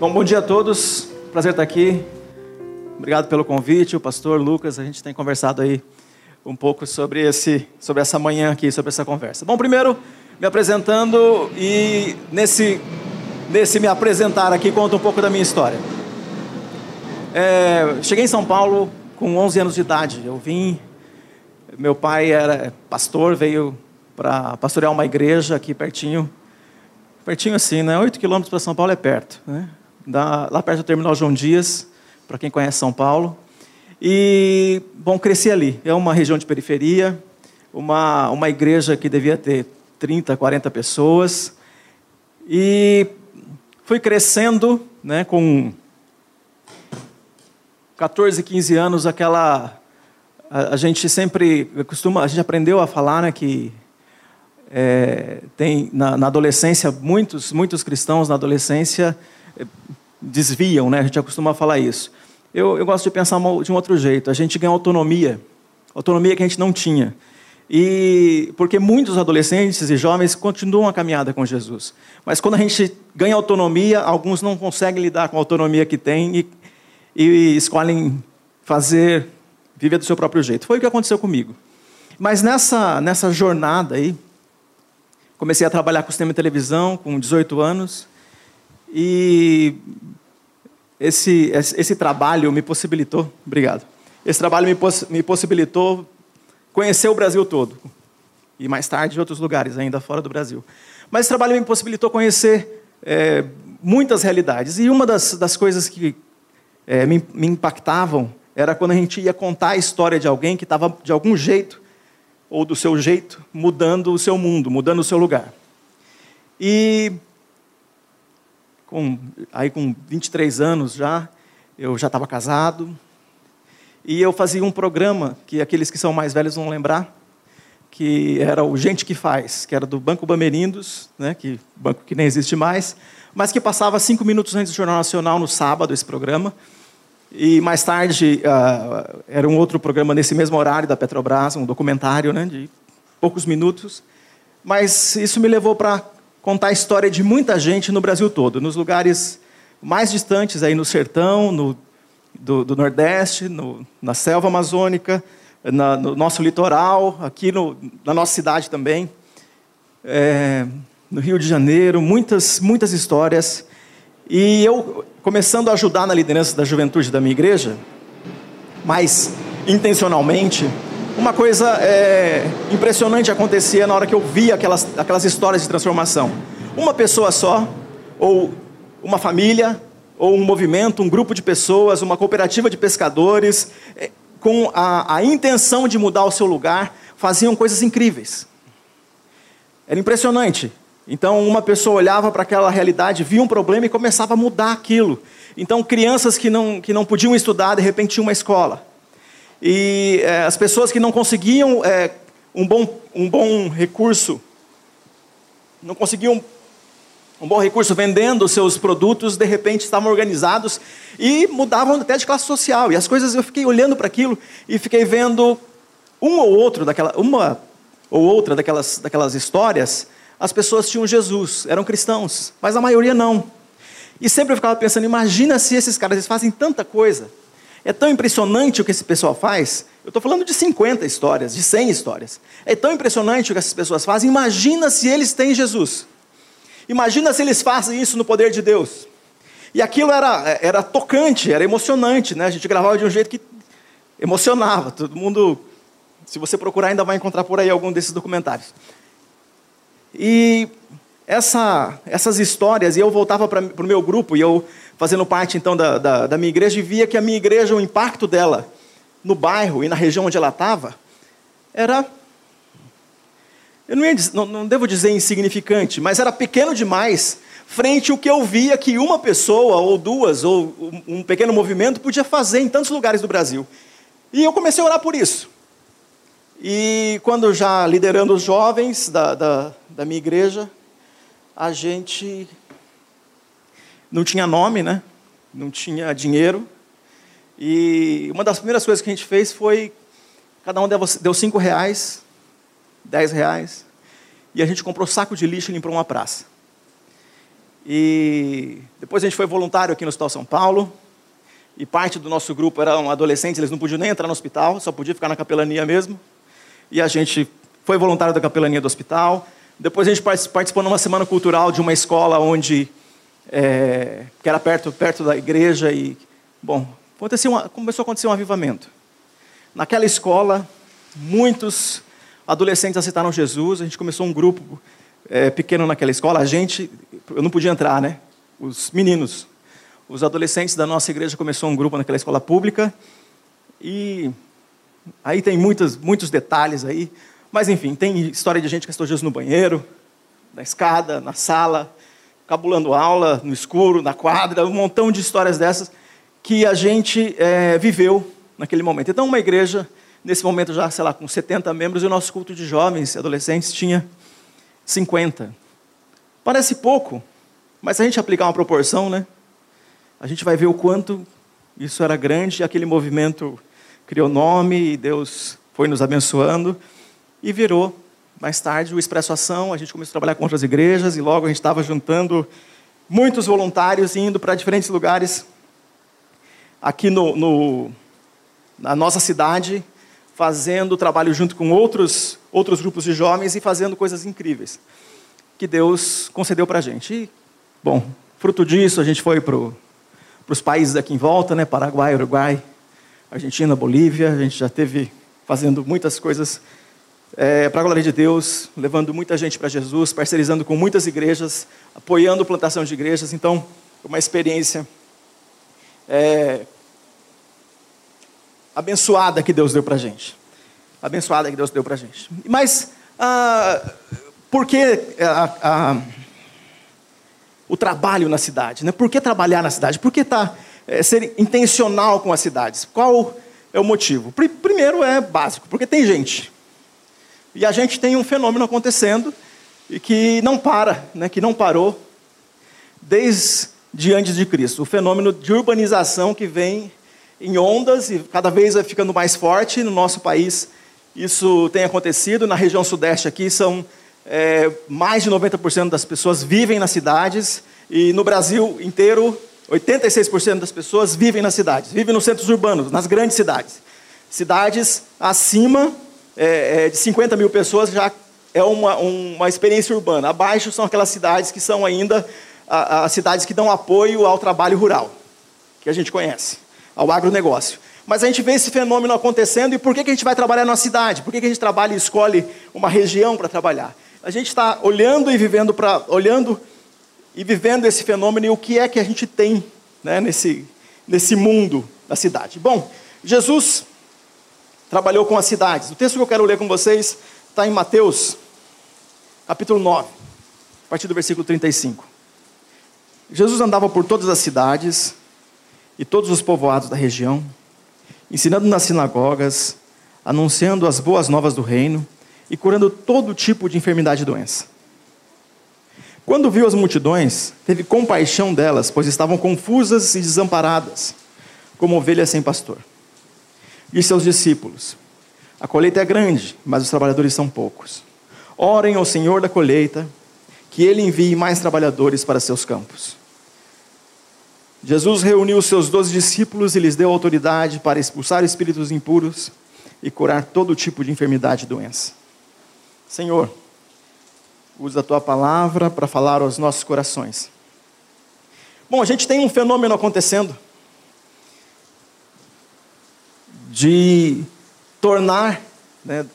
Bom, bom dia a todos. Prazer estar aqui. Obrigado pelo convite, o pastor Lucas. A gente tem conversado aí um pouco sobre esse, sobre essa manhã aqui, sobre essa conversa. Bom, primeiro me apresentando e nesse nesse me apresentar aqui conta um pouco da minha história. É, cheguei em São Paulo com 11 anos de idade. Eu vim, meu pai era pastor, veio para pastorear uma igreja aqui pertinho, pertinho assim, né? 8 quilômetros para São Paulo é perto, né? Da, lá perto do terminal João Dias, para quem conhece São Paulo. E, bom, cresci ali. É uma região de periferia, uma, uma igreja que devia ter 30, 40 pessoas. E fui crescendo, né, com 14, 15 anos, aquela. A, a gente sempre costuma. A gente aprendeu a falar né, que é, tem na, na, adolescência, muitos, muitos cristãos na adolescência desviam, né? A gente acostuma falar isso. Eu, eu gosto de pensar de um outro jeito. A gente ganha autonomia, autonomia que a gente não tinha. E porque muitos adolescentes e jovens continuam a caminhada com Jesus. Mas quando a gente ganha autonomia, alguns não conseguem lidar com a autonomia que têm e, e escolhem fazer, viver do seu próprio jeito. Foi o que aconteceu comigo. Mas nessa, nessa jornada aí, comecei a trabalhar com cinema e televisão com 18 anos. E esse, esse trabalho me possibilitou, obrigado, esse trabalho me, poss, me possibilitou conhecer o Brasil todo. E mais tarde outros lugares ainda fora do Brasil. Mas esse trabalho me possibilitou conhecer é, muitas realidades. E uma das, das coisas que é, me, me impactavam era quando a gente ia contar a história de alguém que estava, de algum jeito, ou do seu jeito, mudando o seu mundo, mudando o seu lugar. E com, aí com 23 anos já, eu já estava casado. E eu fazia um programa, que aqueles que são mais velhos vão lembrar, que era o Gente que Faz, que era do Banco Bamerindos, né, que banco que nem existe mais, mas que passava cinco minutos antes do Jornal Nacional no sábado, esse programa. E mais tarde uh, era um outro programa nesse mesmo horário da Petrobras, um documentário né, de poucos minutos. Mas isso me levou para contar a história de muita gente no Brasil todo, nos lugares mais distantes, aí no sertão, no, do, do Nordeste, no, na selva amazônica, na, no nosso litoral, aqui no, na nossa cidade também, é, no Rio de Janeiro, muitas, muitas histórias. E eu, começando a ajudar na liderança da juventude da minha igreja, mais intencionalmente, uma coisa é, impressionante acontecia na hora que eu via aquelas, aquelas histórias de transformação. Uma pessoa só, ou uma família, ou um movimento, um grupo de pessoas, uma cooperativa de pescadores, é, com a, a intenção de mudar o seu lugar, faziam coisas incríveis. Era impressionante. Então, uma pessoa olhava para aquela realidade, via um problema e começava a mudar aquilo. Então, crianças que não, que não podiam estudar, de repente tinham uma escola. E é, as pessoas que não conseguiam é, um, bom, um bom recurso, não conseguiam um bom recurso vendendo seus produtos, de repente estavam organizados e mudavam até de classe social. E as coisas, eu fiquei olhando para aquilo e fiquei vendo um ou outro daquela, uma ou outra daquelas, daquelas histórias, as pessoas tinham Jesus, eram cristãos, mas a maioria não. E sempre eu ficava pensando, imagina se esses caras eles fazem tanta coisa, é tão impressionante o que esse pessoal faz. Eu estou falando de 50 histórias, de 100 histórias. É tão impressionante o que essas pessoas fazem. Imagina se eles têm Jesus. Imagina se eles fazem isso no poder de Deus. E aquilo era, era tocante, era emocionante. Né? A gente gravava de um jeito que emocionava. Todo mundo, se você procurar, ainda vai encontrar por aí algum desses documentários. E essa, essas histórias, e eu voltava para o meu grupo, e eu fazendo parte então da, da, da minha igreja, e via que a minha igreja, o impacto dela no bairro e na região onde ela estava, era. Eu não, ia, não, não devo dizer insignificante, mas era pequeno demais frente ao que eu via que uma pessoa, ou duas, ou um pequeno movimento podia fazer em tantos lugares do Brasil. E eu comecei a orar por isso. E quando já liderando os jovens da, da, da minha igreja, a gente não tinha nome, né? Não tinha dinheiro. E uma das primeiras coisas que a gente fez foi cada um deu cinco reais, dez reais, e a gente comprou saco de lixo e limpou uma praça. E Depois a gente foi voluntário aqui no Hospital São Paulo. E parte do nosso grupo eram adolescentes, eles não podiam nem entrar no hospital, só podia ficar na capelania mesmo. E a gente foi voluntário da capelania do hospital. Depois a gente participou numa semana cultural de uma escola onde é, que era perto, perto da igreja e bom, aconteceu uma, começou a acontecer um avivamento. Naquela escola, muitos adolescentes aceitaram Jesus. A gente começou um grupo é, pequeno naquela escola. A gente, eu não podia entrar, né? Os meninos, os adolescentes da nossa igreja começou um grupo naquela escola pública e aí tem muitos, muitos detalhes aí. Mas enfim, tem história de gente que estou Jesus no banheiro, na escada, na sala, cabulando aula, no escuro, na quadra, um montão de histórias dessas que a gente é, viveu naquele momento. Então, uma igreja, nesse momento já, sei lá, com 70 membros, e o nosso culto de jovens e adolescentes tinha 50. Parece pouco, mas se a gente aplicar uma proporção, né, a gente vai ver o quanto isso era grande, aquele movimento criou nome e Deus foi nos abençoando e virou, mais tarde, o Expresso Ação. A gente começou a trabalhar com outras igrejas e logo a gente estava juntando muitos voluntários indo para diferentes lugares aqui no, no, na nossa cidade, fazendo trabalho junto com outros, outros grupos de jovens e fazendo coisas incríveis que Deus concedeu para a gente. E, bom, fruto disso, a gente foi para os países aqui em volta, né? Paraguai, Uruguai, Argentina, Bolívia. A gente já teve fazendo muitas coisas é, para a glória de Deus, levando muita gente para Jesus, parcerizando com muitas igrejas, apoiando a plantação de igrejas. Então, uma experiência é, abençoada que Deus deu para a gente. Abençoada que Deus deu para a gente. Mas, ah, por que ah, o trabalho na cidade? Né? Por que trabalhar na cidade? Por que tá, é, ser intencional com as cidades? Qual é o motivo? Primeiro é básico, porque tem gente. E a gente tem um fenômeno acontecendo e que não para, né, que não parou desde antes de Cristo. O fenômeno de urbanização que vem em ondas e cada vez vai ficando mais forte no nosso país. Isso tem acontecido na região sudeste aqui, são é, mais de 90% das pessoas vivem nas cidades e no Brasil inteiro 86% das pessoas vivem nas cidades, vivem nos centros urbanos, nas grandes cidades. Cidades acima é, é, de 50 mil pessoas já é uma, uma experiência urbana. Abaixo são aquelas cidades que são ainda as cidades que dão apoio ao trabalho rural, que a gente conhece, ao agronegócio. Mas a gente vê esse fenômeno acontecendo e por que, que a gente vai trabalhar na cidade? Por que, que a gente trabalha e escolhe uma região para trabalhar? A gente está olhando e vivendo para olhando e vivendo esse fenômeno e o que é que a gente tem né, nesse, nesse mundo da cidade. Bom, Jesus trabalhou com as cidades. O texto que eu quero ler com vocês está em Mateus, capítulo 9, a partir do versículo 35. Jesus andava por todas as cidades e todos os povoados da região, ensinando nas sinagogas, anunciando as boas novas do reino e curando todo tipo de enfermidade e doença. Quando viu as multidões, teve compaixão delas, pois estavam confusas e desamparadas, como ovelhas sem pastor e seus discípulos: A colheita é grande, mas os trabalhadores são poucos. Orem ao Senhor da colheita, que ele envie mais trabalhadores para seus campos. Jesus reuniu seus doze discípulos e lhes deu autoridade para expulsar espíritos impuros e curar todo tipo de enfermidade e doença. Senhor, usa a tua palavra para falar aos nossos corações. Bom, a gente tem um fenômeno acontecendo de tornar né,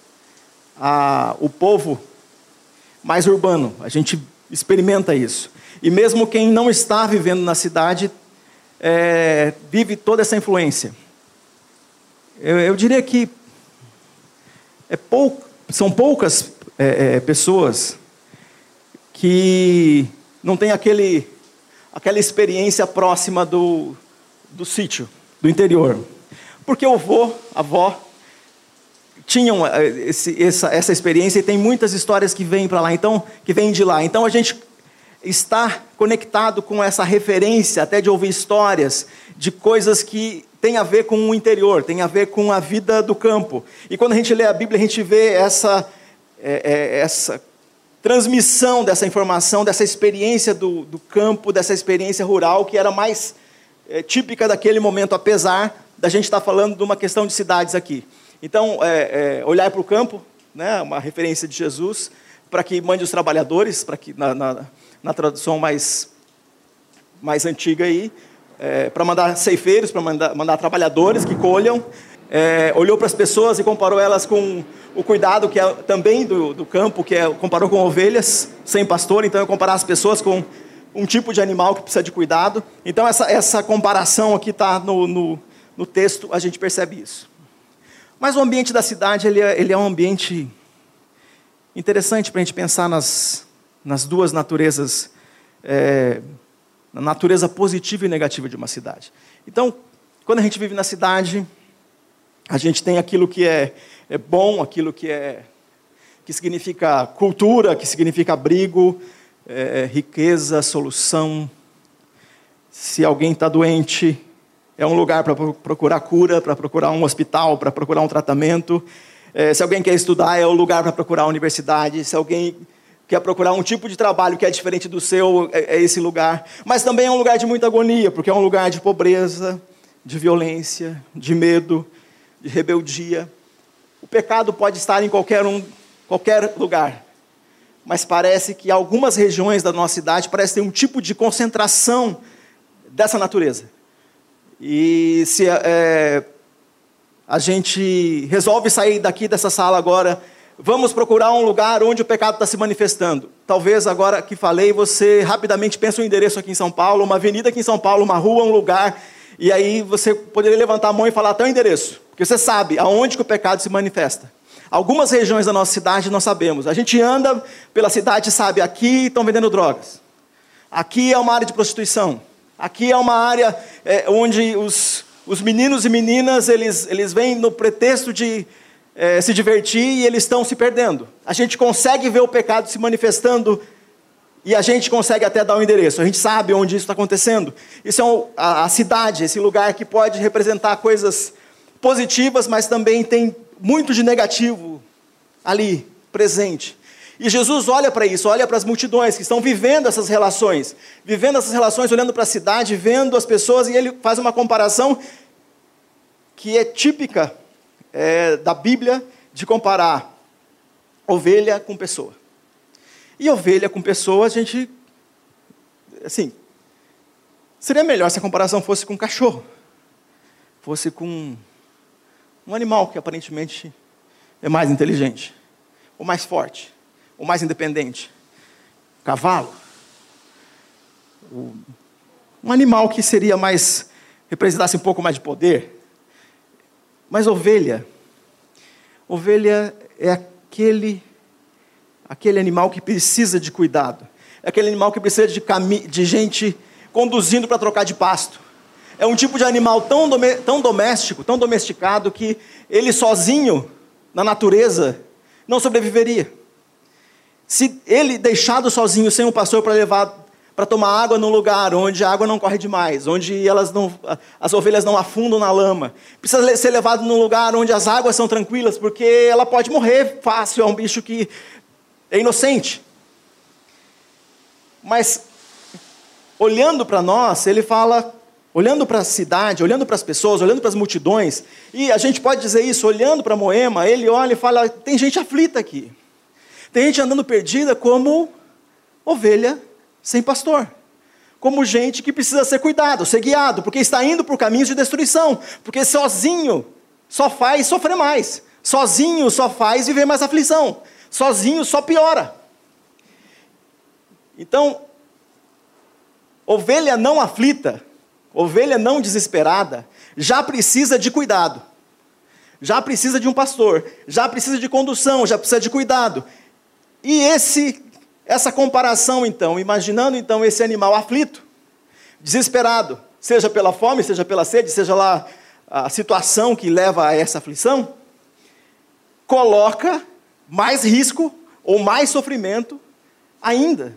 a, o povo mais urbano. A gente experimenta isso. E mesmo quem não está vivendo na cidade é, vive toda essa influência. Eu, eu diria que é pou, são poucas é, é, pessoas que não têm aquele, aquela experiência próxima do, do sítio, do interior. Porque o avô, a avó, tinham eh, esse, essa, essa experiência e tem muitas histórias que vêm para lá, então, que vêm de lá. Então a gente está conectado com essa referência, até de ouvir histórias de coisas que têm a ver com o interior, tem a ver com a vida do campo. E quando a gente lê a Bíblia, a gente vê essa, é, é, essa transmissão dessa informação, dessa experiência do, do campo, dessa experiência rural, que era mais é, típica daquele momento, apesar da gente estar falando de uma questão de cidades aqui. Então, é, é, olhar para o campo, né, uma referência de Jesus, para que mande os trabalhadores, para que na, na, na, tradução mais, mais antiga aí, é, para mandar ceifeiros, para mandar, mandar trabalhadores que colham, é, olhou para as pessoas e comparou elas com o cuidado que é também do, do campo, que é comparou com ovelhas sem pastor, então é comparar as pessoas com um tipo de animal que precisa de cuidado. Então essa, essa comparação aqui está no, no, no, texto, a gente percebe isso. Mas o ambiente da cidade ele é, ele é um ambiente interessante para a gente pensar nas, nas duas naturezas, é, na natureza positiva e negativa de uma cidade. Então, quando a gente vive na cidade, a gente tem aquilo que é, é bom, aquilo que é que significa cultura, que significa abrigo, é, é riqueza, solução. Se alguém está doente, é um lugar para procurar cura, para procurar um hospital, para procurar um tratamento. É, se alguém quer estudar, é o lugar para procurar a universidade. Se alguém quer procurar um tipo de trabalho que é diferente do seu, é, é esse lugar. Mas também é um lugar de muita agonia, porque é um lugar de pobreza, de violência, de medo, de rebeldia. O pecado pode estar em qualquer um, qualquer lugar. Mas parece que algumas regiões da nossa cidade parecem ter um tipo de concentração dessa natureza. E se é, a gente resolve sair daqui dessa sala agora, vamos procurar um lugar onde o pecado está se manifestando. Talvez agora que falei, você rapidamente pense um endereço aqui em São Paulo, uma avenida aqui em São Paulo, uma rua, um lugar, e aí você poderia levantar a mão e falar até o endereço. Porque você sabe aonde que o pecado se manifesta. Algumas regiões da nossa cidade nós sabemos. A gente anda pela cidade e sabe, aqui estão vendendo drogas. Aqui é uma área de prostituição. Aqui é uma área é, onde os, os meninos e meninas, eles, eles vêm no pretexto de é, se divertir e eles estão se perdendo. A gente consegue ver o pecado se manifestando e a gente consegue até dar o um endereço. A gente sabe onde isso está acontecendo. Isso é um, a, a cidade, esse lugar que pode representar coisas positivas, mas também tem muito de negativo ali, presente. E Jesus olha para isso, olha para as multidões que estão vivendo essas relações, vivendo essas relações, olhando para a cidade, vendo as pessoas, e ele faz uma comparação que é típica é, da Bíblia de comparar ovelha com pessoa. E ovelha com pessoa, a gente, assim, seria melhor se a comparação fosse com cachorro, fosse com um animal que aparentemente é mais inteligente, ou mais forte, ou mais independente. Cavalo. Um animal que seria mais, representasse um pouco mais de poder. Mas ovelha, ovelha é aquele, aquele animal que precisa de cuidado. É aquele animal que precisa de, de gente conduzindo para trocar de pasto é um tipo de animal tão, tão doméstico, tão domesticado, que ele sozinho, na natureza, não sobreviveria. Se ele deixado sozinho, sem um pastor para levar para tomar água num lugar onde a água não corre demais, onde elas não, as ovelhas não afundam na lama, precisa ser levado num lugar onde as águas são tranquilas, porque ela pode morrer fácil, é um bicho que é inocente. Mas olhando para nós, ele fala olhando para a cidade, olhando para as pessoas, olhando para as multidões, e a gente pode dizer isso, olhando para Moema, ele olha e fala: tem gente aflita aqui, tem gente andando perdida como ovelha sem pastor, como gente que precisa ser cuidado, ser guiado, porque está indo por caminhos de destruição, porque sozinho só faz sofrer mais, sozinho só faz viver mais aflição, sozinho só piora. Então, ovelha não aflita, ovelha não desesperada, já precisa de cuidado, já precisa de um pastor, já precisa de condução, já precisa de cuidado. E esse, essa comparação, então, imaginando então esse animal aflito, desesperado, seja pela fome, seja pela sede, seja lá a situação que leva a essa aflição, coloca mais risco ou mais sofrimento ainda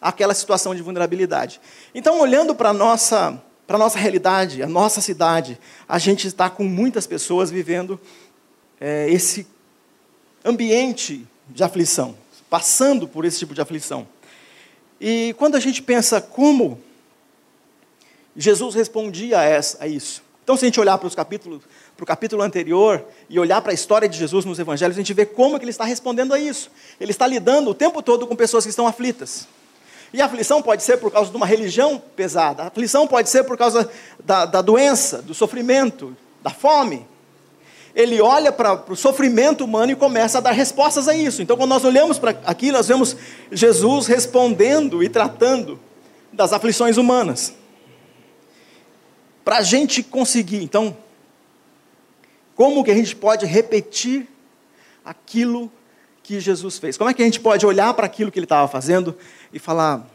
aquela situação de vulnerabilidade. Então, olhando para a nossa para nossa realidade, a nossa cidade, a gente está com muitas pessoas vivendo é, esse ambiente de aflição. Passando por esse tipo de aflição. E quando a gente pensa como Jesus respondia a, essa, a isso. Então, se a gente olhar para os capítulos, para o capítulo anterior e olhar para a história de Jesus nos evangelhos, a gente vê como que ele está respondendo a isso. Ele está lidando o tempo todo com pessoas que estão aflitas. E a aflição pode ser por causa de uma religião pesada, a aflição pode ser por causa da, da doença, do sofrimento, da fome. Ele olha para o sofrimento humano e começa a dar respostas a isso. Então, quando nós olhamos para aqui, nós vemos Jesus respondendo e tratando das aflições humanas. Para a gente conseguir, então, como que a gente pode repetir aquilo que Jesus fez? Como é que a gente pode olhar para aquilo que ele estava fazendo e falar: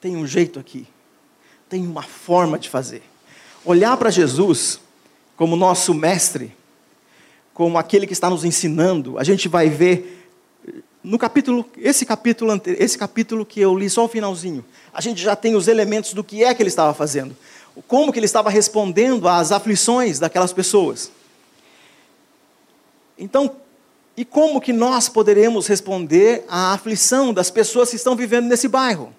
tem um jeito aqui, tem uma forma de fazer? Olhar para Jesus como nosso mestre, como aquele que está nos ensinando, a gente vai ver no capítulo, esse capítulo, esse capítulo que eu li só o finalzinho, a gente já tem os elementos do que é que ele estava fazendo, como que ele estava respondendo às aflições daquelas pessoas. Então, e como que nós poderemos responder à aflição das pessoas que estão vivendo nesse bairro,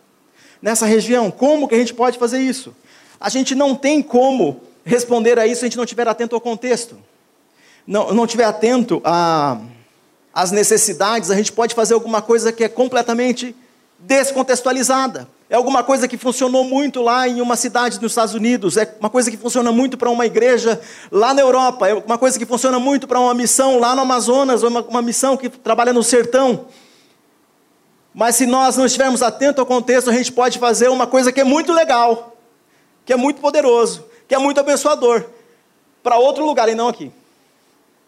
nessa região? Como que a gente pode fazer isso? A gente não tem como responder a isso se a gente não estiver atento ao contexto. Não, não estiver atento às necessidades, a gente pode fazer alguma coisa que é completamente descontextualizada. É alguma coisa que funcionou muito lá em uma cidade nos Estados Unidos, é uma coisa que funciona muito para uma igreja lá na Europa, é uma coisa que funciona muito para uma missão lá no Amazonas, uma, uma missão que trabalha no sertão. Mas se nós não estivermos atentos ao contexto, a gente pode fazer uma coisa que é muito legal, que é muito poderoso, que é muito abençoador, para outro lugar e não aqui.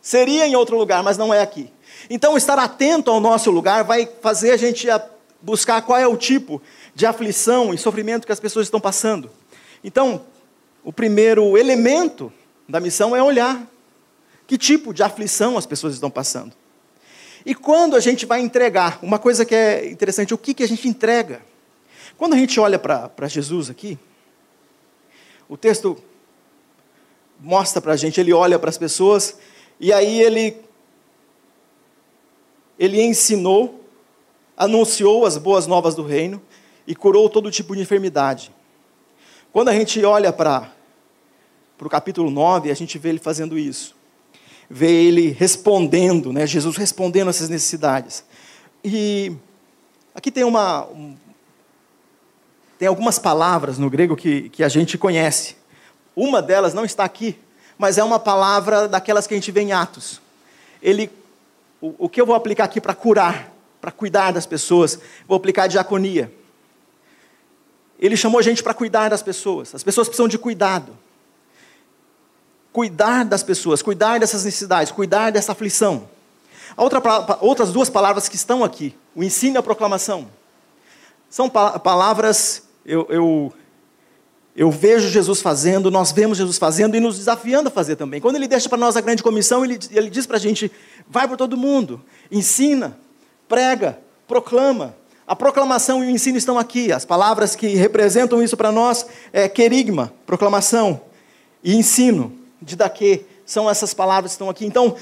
Seria em outro lugar, mas não é aqui. Então, estar atento ao nosso lugar vai fazer a gente buscar qual é o tipo de aflição e sofrimento que as pessoas estão passando. Então, o primeiro elemento da missão é olhar que tipo de aflição as pessoas estão passando. E quando a gente vai entregar, uma coisa que é interessante, o que, que a gente entrega? Quando a gente olha para Jesus aqui, o texto mostra para a gente, ele olha para as pessoas, e aí ele, ele ensinou, anunciou as boas novas do reino, e curou todo tipo de enfermidade. Quando a gente olha para o capítulo 9, a gente vê ele fazendo isso. Vê ele respondendo, né? Jesus respondendo essas necessidades. E aqui tem uma. Um, tem algumas palavras no grego que, que a gente conhece. Uma delas não está aqui, mas é uma palavra daquelas que a gente vê em Atos. Ele, o, o que eu vou aplicar aqui para curar, para cuidar das pessoas, vou aplicar a diaconia. Ele chamou a gente para cuidar das pessoas. As pessoas precisam de cuidado. Cuidar das pessoas, cuidar dessas necessidades, cuidar dessa aflição. Outra, outras duas palavras que estão aqui, o ensino e a proclamação. São palavras, eu, eu, eu vejo Jesus fazendo, nós vemos Jesus fazendo e nos desafiando a fazer também. Quando ele deixa para nós a grande comissão, ele, ele diz para a gente: vai para todo mundo, ensina, prega, proclama. A proclamação e o ensino estão aqui. As palavras que representam isso para nós é querigma, proclamação, e ensino, didaquê, são essas palavras que estão aqui. Então,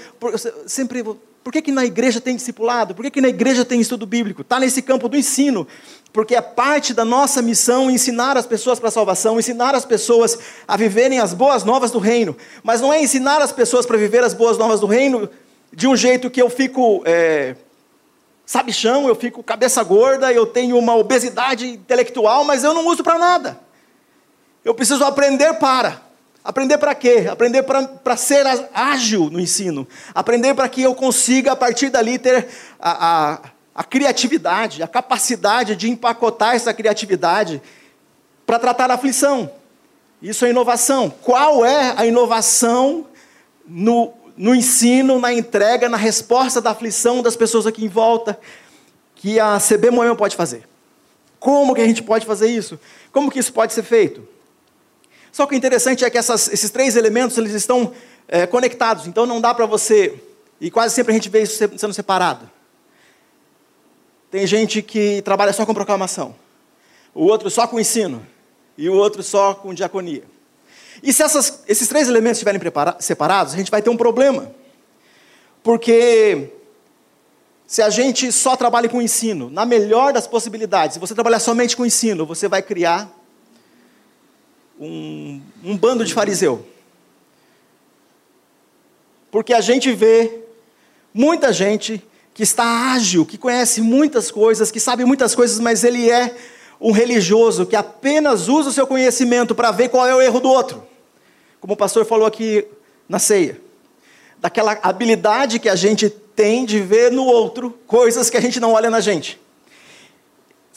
sempre, por que, que na igreja tem discipulado? Por que, que na igreja tem estudo bíblico? Está nesse campo do ensino, porque é parte da nossa missão ensinar as pessoas para a salvação, ensinar as pessoas a viverem as boas novas do reino. Mas não é ensinar as pessoas para viver as boas novas do reino de um jeito que eu fico. É, sabichão, eu fico cabeça gorda, eu tenho uma obesidade intelectual, mas eu não uso para nada. Eu preciso aprender para. Aprender para quê? Aprender para ser ágil no ensino. Aprender para que eu consiga, a partir dali, ter a, a, a criatividade, a capacidade de empacotar essa criatividade para tratar a aflição. Isso é inovação. Qual é a inovação no no ensino, na entrega, na resposta da aflição das pessoas aqui em volta, que a CB Moema pode fazer. Como que a gente pode fazer isso? Como que isso pode ser feito? Só que o interessante é que essas, esses três elementos eles estão é, conectados, então não dá para você, e quase sempre a gente vê isso sendo separado. Tem gente que trabalha só com proclamação, o outro só com ensino, e o outro só com diaconia. E se essas, esses três elementos estiverem separados, a gente vai ter um problema. Porque se a gente só trabalha com ensino, na melhor das possibilidades, se você trabalhar somente com ensino, você vai criar um, um bando de fariseu. Porque a gente vê muita gente que está ágil, que conhece muitas coisas, que sabe muitas coisas, mas ele é um religioso que apenas usa o seu conhecimento para ver qual é o erro do outro. Como o pastor falou aqui na ceia. Daquela habilidade que a gente tem de ver no outro coisas que a gente não olha na gente.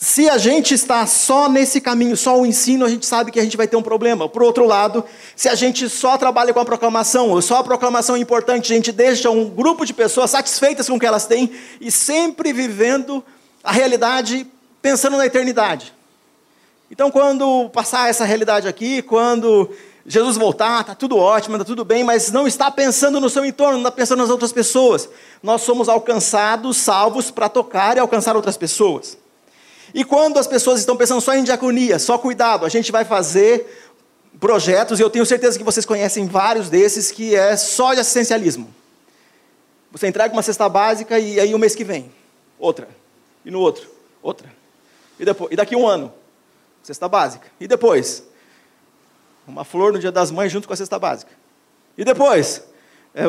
Se a gente está só nesse caminho, só o ensino, a gente sabe que a gente vai ter um problema. Por outro lado, se a gente só trabalha com a proclamação, ou só a proclamação é importante, a gente deixa um grupo de pessoas satisfeitas com o que elas têm e sempre vivendo a realidade pensando na eternidade. Então, quando passar essa realidade aqui, quando Jesus voltar, está tudo ótimo, está tudo bem, mas não está pensando no seu entorno, não está pensando nas outras pessoas. Nós somos alcançados, salvos para tocar e alcançar outras pessoas. E quando as pessoas estão pensando só em diaconia, só cuidado, a gente vai fazer projetos, e eu tenho certeza que vocês conhecem vários desses, que é só de assistencialismo. Você entrega uma cesta básica e aí o mês que vem, outra, e no outro, outra. E, depois, e daqui um ano, cesta básica. E depois, uma flor no dia das mães junto com a cesta básica. E depois, é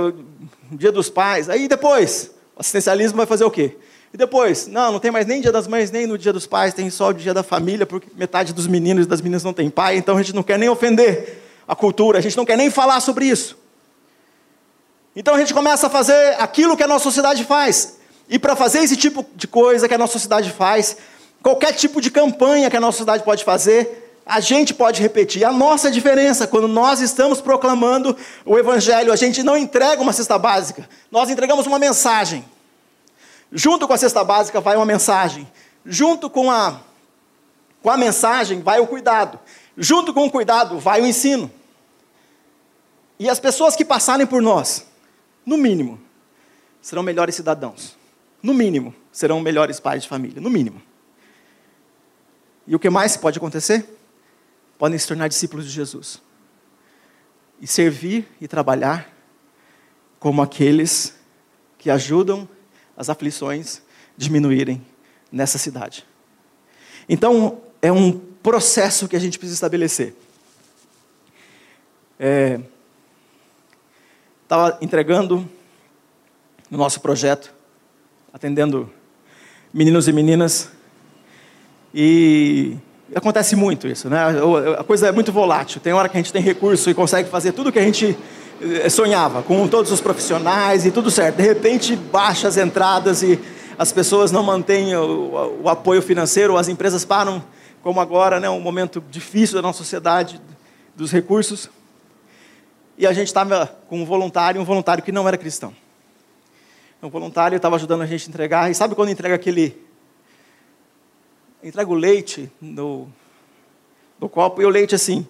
dia dos pais. Aí depois, o assistencialismo vai fazer o quê? E depois, não, não tem mais nem dia das mães, nem no dia dos pais, tem só o dia da família, porque metade dos meninos e das meninas não tem pai, então a gente não quer nem ofender a cultura, a gente não quer nem falar sobre isso. Então a gente começa a fazer aquilo que a nossa sociedade faz. E para fazer esse tipo de coisa que a nossa sociedade faz, qualquer tipo de campanha que a nossa sociedade pode fazer, a gente pode repetir. A nossa diferença, quando nós estamos proclamando o Evangelho, a gente não entrega uma cesta básica, nós entregamos uma mensagem. Junto com a cesta básica vai uma mensagem. Junto com a, com a mensagem vai o cuidado. Junto com o cuidado vai o ensino. E as pessoas que passarem por nós, no mínimo, serão melhores cidadãos. No mínimo, serão melhores pais de família. No mínimo. E o que mais pode acontecer? Podem se tornar discípulos de Jesus. E servir e trabalhar como aqueles que ajudam as aflições diminuírem nessa cidade. Então, é um processo que a gente precisa estabelecer. Estava é, entregando no nosso projeto, atendendo meninos e meninas, e acontece muito isso, né? A coisa é muito volátil. Tem hora que a gente tem recurso e consegue fazer tudo o que a gente sonhava, com todos os profissionais e tudo certo. De repente, baixa as entradas e as pessoas não mantêm o, o apoio financeiro, as empresas param, como agora, né, um momento difícil da nossa sociedade, dos recursos. E a gente estava com um voluntário, um voluntário que não era cristão. Um voluntário estava ajudando a gente a entregar, e sabe quando entrega aquele. Entrega o leite no, no copo, e o leite assim.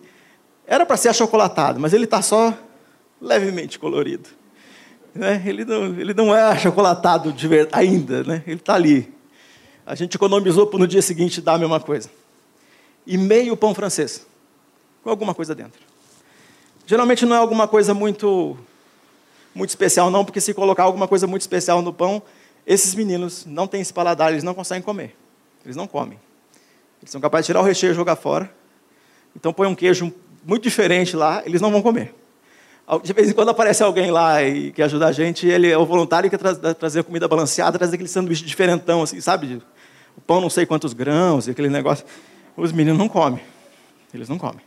Era para ser achocolatado, mas ele está só levemente colorido. Né? Ele, não, ele não é achocolatado ver, ainda, né? ele está ali. A gente economizou para no dia seguinte dar a mesma coisa. E meio pão francês, com alguma coisa dentro. Geralmente não é alguma coisa muito, muito especial, não, porque se colocar alguma coisa muito especial no pão, esses meninos não têm esse paladar, eles não conseguem comer. Eles não comem. Eles são capazes de tirar o recheio e jogar fora. Então põe um queijo muito diferente lá, eles não vão comer. De vez em quando aparece alguém lá e que ajuda a gente, ele é o voluntário que quer tra trazer comida balanceada, trazer aquele sanduíche diferentão, assim, sabe? O pão não sei quantos grãos, aquele negócio. Os meninos não comem. Eles não comem.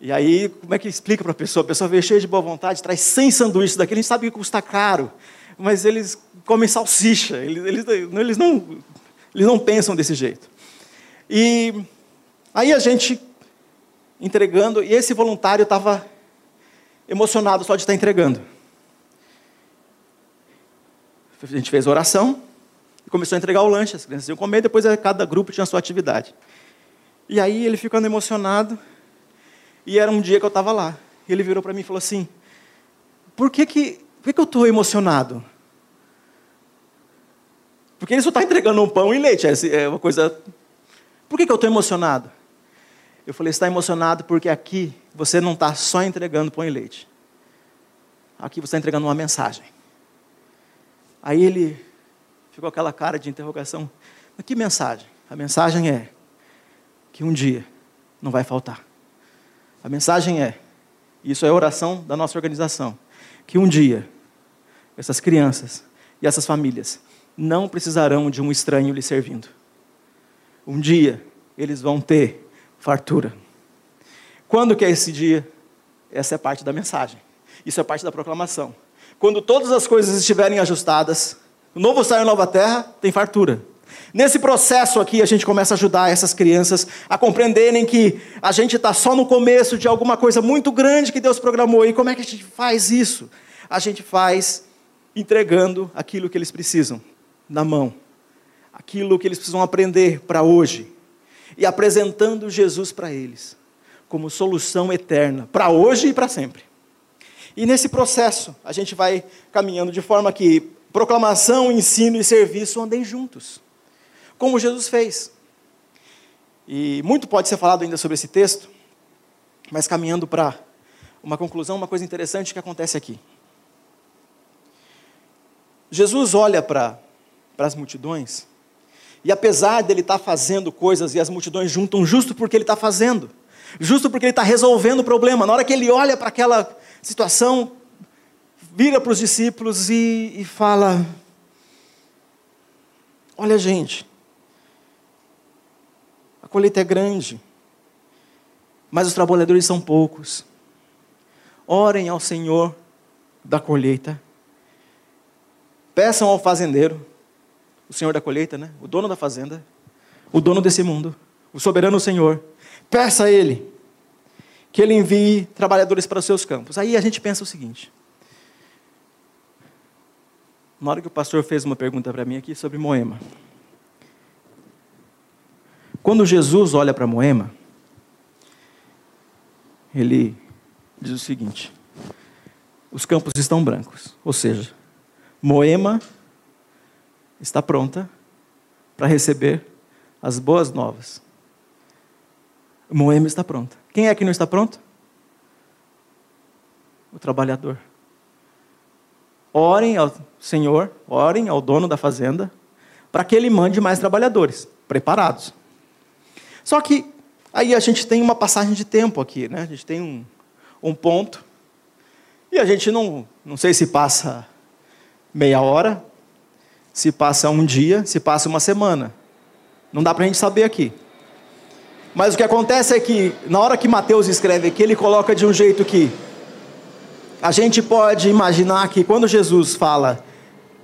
E aí, como é que explica para a pessoa? A pessoa veio cheia de boa vontade, traz 100 sanduíches daquele, a gente sabe que custa caro, mas eles comem salsicha, eles, eles, eles, não, eles não pensam desse jeito. E aí a gente entregando, e esse voluntário estava emocionado só de estar entregando. A gente fez oração e começou a entregar o lanche. As crianças iam comer, depois cada grupo tinha a sua atividade. E aí ele ficando emocionado, e era um dia que eu estava lá. Ele virou para mim e falou assim: Por que, que, por que, que eu estou emocionado? Porque ele só está entregando um pão e leite, é uma coisa. Por que, que eu estou emocionado? Eu falei, está emocionado porque aqui você não está só entregando pão e leite. Aqui você está entregando uma mensagem. Aí ele ficou aquela cara de interrogação. Mas que mensagem? A mensagem é que um dia não vai faltar. A mensagem é, isso é oração da nossa organização, que um dia essas crianças e essas famílias não precisarão de um estranho lhe servindo. Um dia eles vão ter fartura. Quando que é esse dia? Essa é parte da mensagem. Isso é parte da proclamação. Quando todas as coisas estiverem ajustadas, o novo céu e nova terra tem fartura. Nesse processo aqui, a gente começa a ajudar essas crianças a compreenderem que a gente está só no começo de alguma coisa muito grande que Deus programou. E como é que a gente faz isso? A gente faz entregando aquilo que eles precisam na mão, aquilo que eles precisam aprender para hoje, e apresentando Jesus para eles como solução eterna, para hoje e para sempre. E nesse processo, a gente vai caminhando de forma que proclamação, ensino e serviço andem juntos, como Jesus fez. E muito pode ser falado ainda sobre esse texto, mas caminhando para uma conclusão, uma coisa interessante que acontece aqui. Jesus olha para as multidões, e apesar dele estar tá fazendo coisas e as multidões juntam justo porque ele está fazendo, justo porque ele está resolvendo o problema, na hora que ele olha para aquela situação, vira para os discípulos e, e fala: Olha, gente, a colheita é grande, mas os trabalhadores são poucos. Orem ao Senhor da colheita Peçam ao fazendeiro, o senhor da colheita, né? o dono da fazenda, o dono desse mundo, o soberano Senhor. Peça a ele que ele envie trabalhadores para os seus campos. Aí a gente pensa o seguinte. Na hora que o pastor fez uma pergunta para mim aqui sobre Moema. Quando Jesus olha para Moema, ele diz o seguinte: os campos estão brancos, ou seja, Moema está pronta para receber as boas novas. Moema está pronta. Quem é que não está pronto? O trabalhador. Orem ao Senhor, orem ao dono da fazenda, para que ele mande mais trabalhadores, preparados. Só que aí a gente tem uma passagem de tempo aqui, né? A gente tem um, um ponto, e a gente não, não sei se passa meia hora, se passa um dia, se passa uma semana. Não dá para a gente saber aqui. Mas o que acontece é que, na hora que Mateus escreve aqui, ele coloca de um jeito que a gente pode imaginar que quando Jesus fala,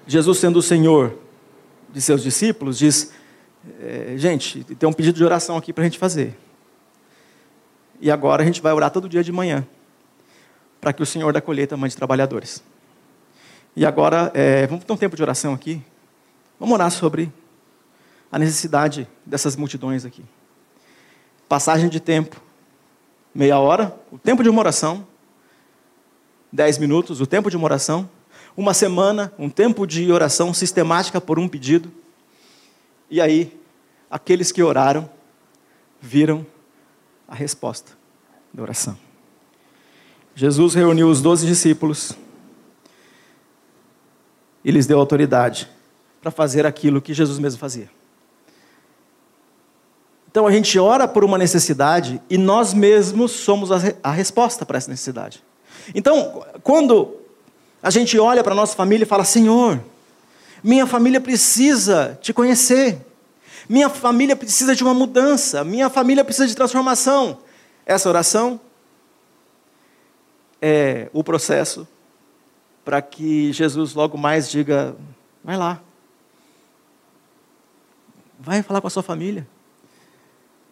Jesus sendo o Senhor de seus discípulos, diz: é, gente, tem um pedido de oração aqui para a gente fazer. E agora a gente vai orar todo dia de manhã, para que o Senhor da colheita mande trabalhadores. E agora, é, vamos ter um tempo de oração aqui. Vamos orar sobre a necessidade dessas multidões aqui. Passagem de tempo, meia hora, o tempo de uma oração, dez minutos, o tempo de uma oração, uma semana, um tempo de oração sistemática por um pedido. E aí, aqueles que oraram viram a resposta da oração. Jesus reuniu os doze discípulos e lhes deu autoridade para fazer aquilo que Jesus mesmo fazia. Então a gente ora por uma necessidade e nós mesmos somos a, a resposta para essa necessidade. Então, quando a gente olha para a nossa família e fala: Senhor, minha família precisa te conhecer, minha família precisa de uma mudança, minha família precisa de transformação. Essa oração é o processo para que Jesus logo mais diga: vai lá, vai falar com a sua família.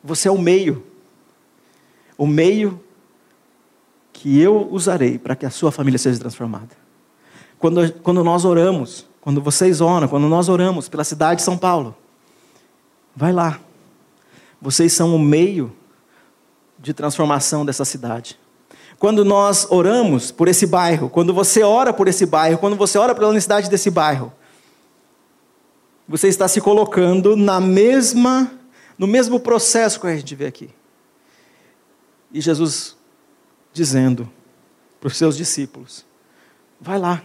Você é o meio, o meio que eu usarei para que a sua família seja transformada. Quando, quando nós oramos, quando vocês oram, quando nós oramos pela cidade de São Paulo, vai lá. Vocês são o meio de transformação dessa cidade quando nós oramos por esse bairro, quando você ora por esse bairro, quando você ora pela necessidade desse bairro, você está se colocando na mesma, no mesmo processo que a gente vê aqui. E Jesus dizendo para os seus discípulos: vai lá,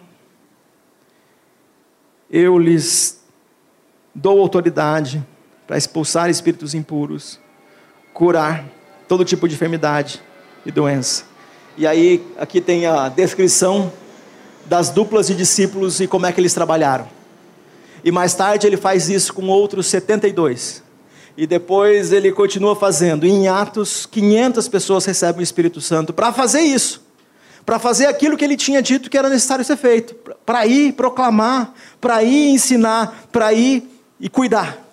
eu lhes dou autoridade para expulsar espíritos impuros, curar todo tipo de enfermidade e doença. E aí, aqui tem a descrição das duplas de discípulos e como é que eles trabalharam. E mais tarde ele faz isso com outros 72. E depois ele continua fazendo. Em Atos, 500 pessoas recebem o Espírito Santo para fazer isso. Para fazer aquilo que ele tinha dito que era necessário ser feito. Para ir proclamar, para ir ensinar, para ir e cuidar.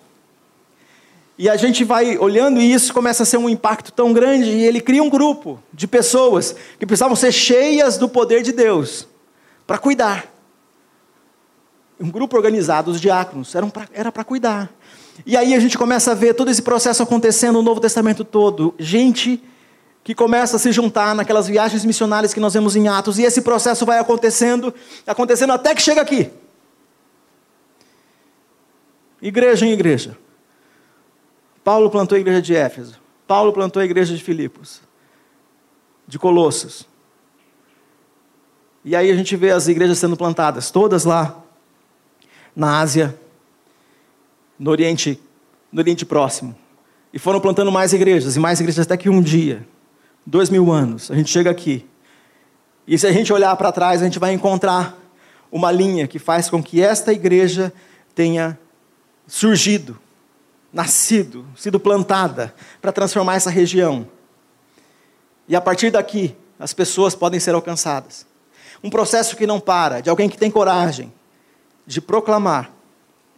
E a gente vai olhando e isso começa a ser um impacto tão grande e ele cria um grupo de pessoas que precisavam ser cheias do poder de Deus para cuidar. Um grupo organizado, os diáconos, era para cuidar. E aí a gente começa a ver todo esse processo acontecendo no Novo Testamento todo. Gente que começa a se juntar naquelas viagens missionárias que nós vemos em Atos, e esse processo vai acontecendo, acontecendo até que chega aqui. Igreja em igreja. Paulo plantou a igreja de Éfeso. Paulo plantou a igreja de Filipos, de Colossos. E aí a gente vê as igrejas sendo plantadas, todas lá na Ásia, no Oriente, no Oriente Próximo. E foram plantando mais igrejas, e mais igrejas até que um dia, dois mil anos, a gente chega aqui. E se a gente olhar para trás, a gente vai encontrar uma linha que faz com que esta igreja tenha surgido nascido, sido plantada para transformar essa região. E a partir daqui, as pessoas podem ser alcançadas. Um processo que não para, de alguém que tem coragem de proclamar,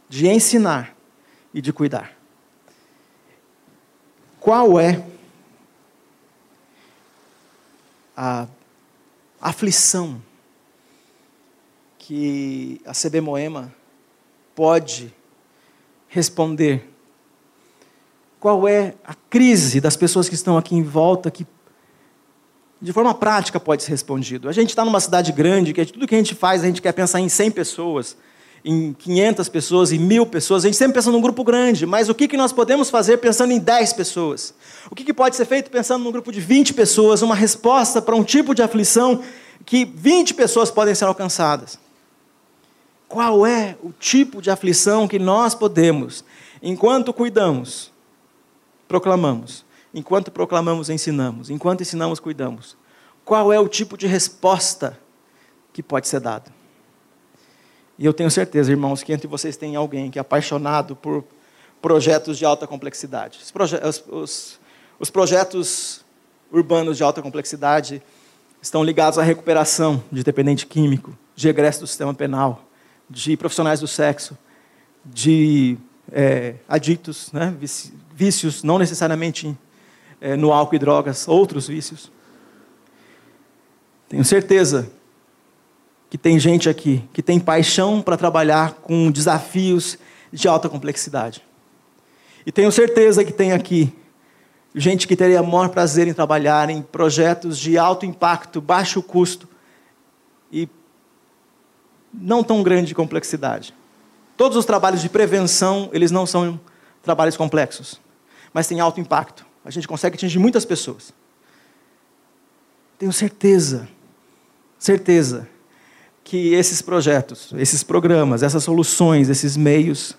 de ensinar e de cuidar. Qual é a aflição que a CB Moema pode responder qual é a crise das pessoas que estão aqui em volta, que de forma prática pode ser respondido. A gente está numa cidade grande, que tudo que a gente faz, a gente quer pensar em 100 pessoas, em 500 pessoas, em mil pessoas. A gente sempre pensa num grupo grande, mas o que, que nós podemos fazer pensando em 10 pessoas? O que, que pode ser feito pensando num grupo de 20 pessoas? Uma resposta para um tipo de aflição que 20 pessoas podem ser alcançadas. Qual é o tipo de aflição que nós podemos, enquanto cuidamos, proclamamos. Enquanto proclamamos, ensinamos. Enquanto ensinamos, cuidamos. Qual é o tipo de resposta que pode ser dado? E eu tenho certeza, irmãos, que entre vocês tem alguém que é apaixonado por projetos de alta complexidade. Os, proje os, os, os projetos urbanos de alta complexidade estão ligados à recuperação de dependente químico, de egresso do sistema penal, de profissionais do sexo, de é, aditos, né, vícios, não necessariamente é, no álcool e drogas, outros vícios. Tenho certeza que tem gente aqui que tem paixão para trabalhar com desafios de alta complexidade. E tenho certeza que tem aqui gente que teria maior prazer em trabalhar em projetos de alto impacto, baixo custo e não tão grande complexidade. Todos os trabalhos de prevenção, eles não são trabalhos complexos, mas têm alto impacto. A gente consegue atingir muitas pessoas. Tenho certeza, certeza, que esses projetos, esses programas, essas soluções, esses meios,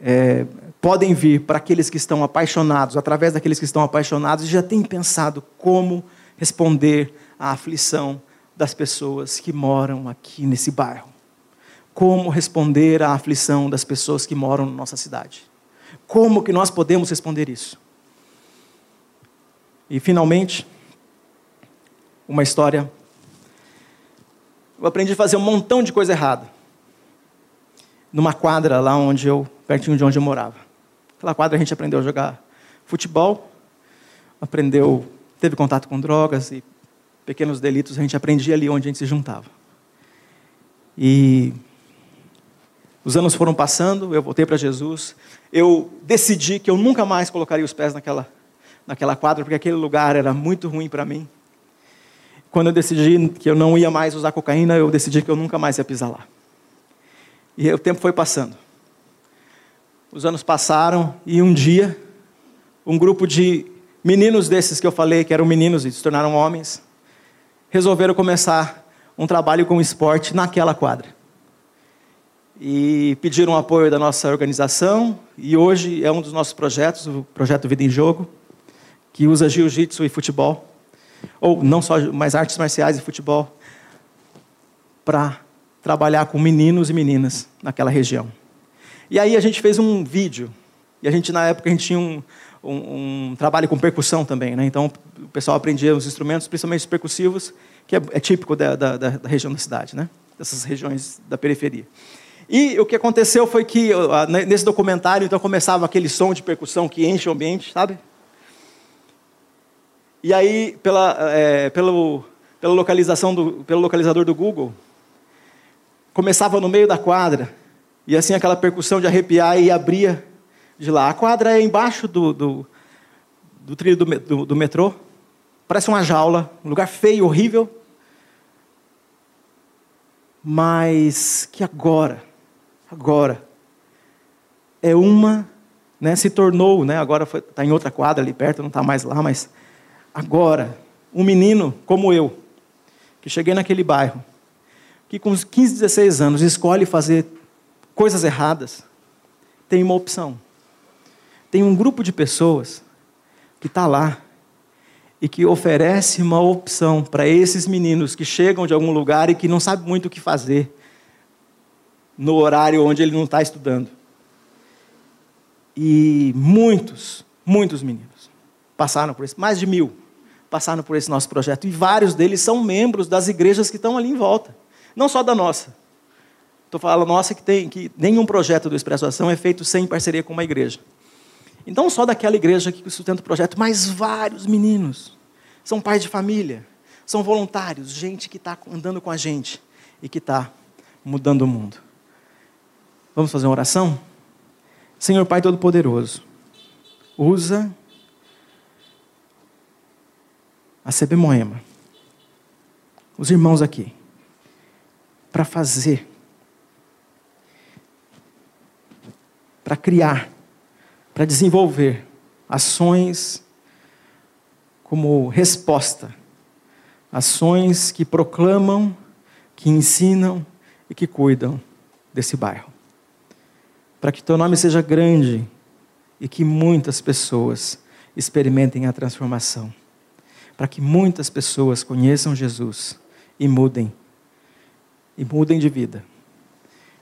é, podem vir para aqueles que estão apaixonados, através daqueles que estão apaixonados e já têm pensado como responder à aflição das pessoas que moram aqui nesse bairro como responder à aflição das pessoas que moram na nossa cidade. Como que nós podemos responder isso? E finalmente, uma história. Eu aprendi a fazer um montão de coisa errada. Numa quadra lá onde eu, pertinho de onde eu morava. Aquela quadra a gente aprendeu a jogar futebol, aprendeu, teve contato com drogas e pequenos delitos, a gente aprendia ali onde a gente se juntava. E os anos foram passando, eu voltei para Jesus. Eu decidi que eu nunca mais colocaria os pés naquela, naquela quadra, porque aquele lugar era muito ruim para mim. Quando eu decidi que eu não ia mais usar cocaína, eu decidi que eu nunca mais ia pisar lá. E o tempo foi passando. Os anos passaram e um dia, um grupo de meninos desses que eu falei que eram meninos e se tornaram homens, resolveram começar um trabalho com esporte naquela quadra. e pediram apoio da nossa organização. E hoje é um dos nossos projetos, o projeto Vida em Jogo, que usa jiu-jitsu e futebol, ou não só, mas artes marciais e futebol, para trabalhar com meninos e meninas naquela região. E aí a gente fez um vídeo, e a gente, na época, a gente tinha um, um, um trabalho com percussão também, né? então o pessoal aprendia os instrumentos, principalmente os percussivos, que é, é típico da, da, da, região da cidade, né? dessas regiões da periferia. E o que aconteceu foi que, nesse documentário, então começava aquele som de percussão que enche o ambiente, sabe? E aí, pela, é, pelo, pela localização do, pelo localizador do Google, começava no meio da quadra, e assim aquela percussão de arrepiar e abria de lá. A quadra é embaixo do, do, do trilho do, do, do metrô, parece uma jaula, um lugar feio, horrível, mas que agora, agora, é uma, né, se tornou, né, agora está em outra quadra ali perto, não está mais lá, mas agora, um menino como eu, que cheguei naquele bairro, que com uns 15, 16 anos escolhe fazer coisas erradas, tem uma opção. Tem um grupo de pessoas que está lá e que oferece uma opção para esses meninos que chegam de algum lugar e que não sabem muito o que fazer no horário onde ele não está estudando. E muitos, muitos meninos passaram por isso, mais de mil passaram por esse nosso projeto. E vários deles são membros das igrejas que estão ali em volta. Não só da nossa. Estou falando nossa que tem que nenhum projeto do Expresso Ação é feito sem parceria com uma igreja. Então, só daquela igreja que sustenta o projeto, mas vários meninos. São pais de família, são voluntários, gente que está andando com a gente e que está mudando o mundo. Vamos fazer uma oração? Senhor Pai Todo-Poderoso, usa a CB Moema, os irmãos aqui, para fazer, para criar. Para desenvolver ações como resposta, ações que proclamam, que ensinam e que cuidam desse bairro. Para que teu nome seja grande e que muitas pessoas experimentem a transformação. Para que muitas pessoas conheçam Jesus e mudem. E mudem de vida.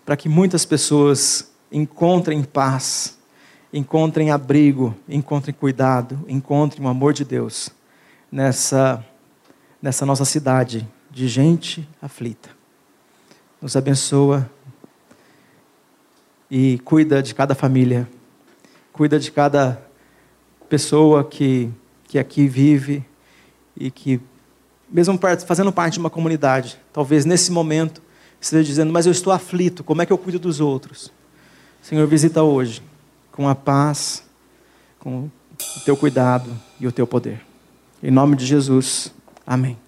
Para que muitas pessoas encontrem paz encontrem abrigo, encontrem cuidado, encontrem o amor de Deus nessa, nessa nossa cidade de gente aflita. Nos abençoa e cuida de cada família, cuida de cada pessoa que, que aqui vive e que, mesmo fazendo parte de uma comunidade, talvez nesse momento esteja dizendo: Mas eu estou aflito, como é que eu cuido dos outros? Senhor, visita hoje com a paz, com o teu cuidado e o teu poder. Em nome de Jesus, amém.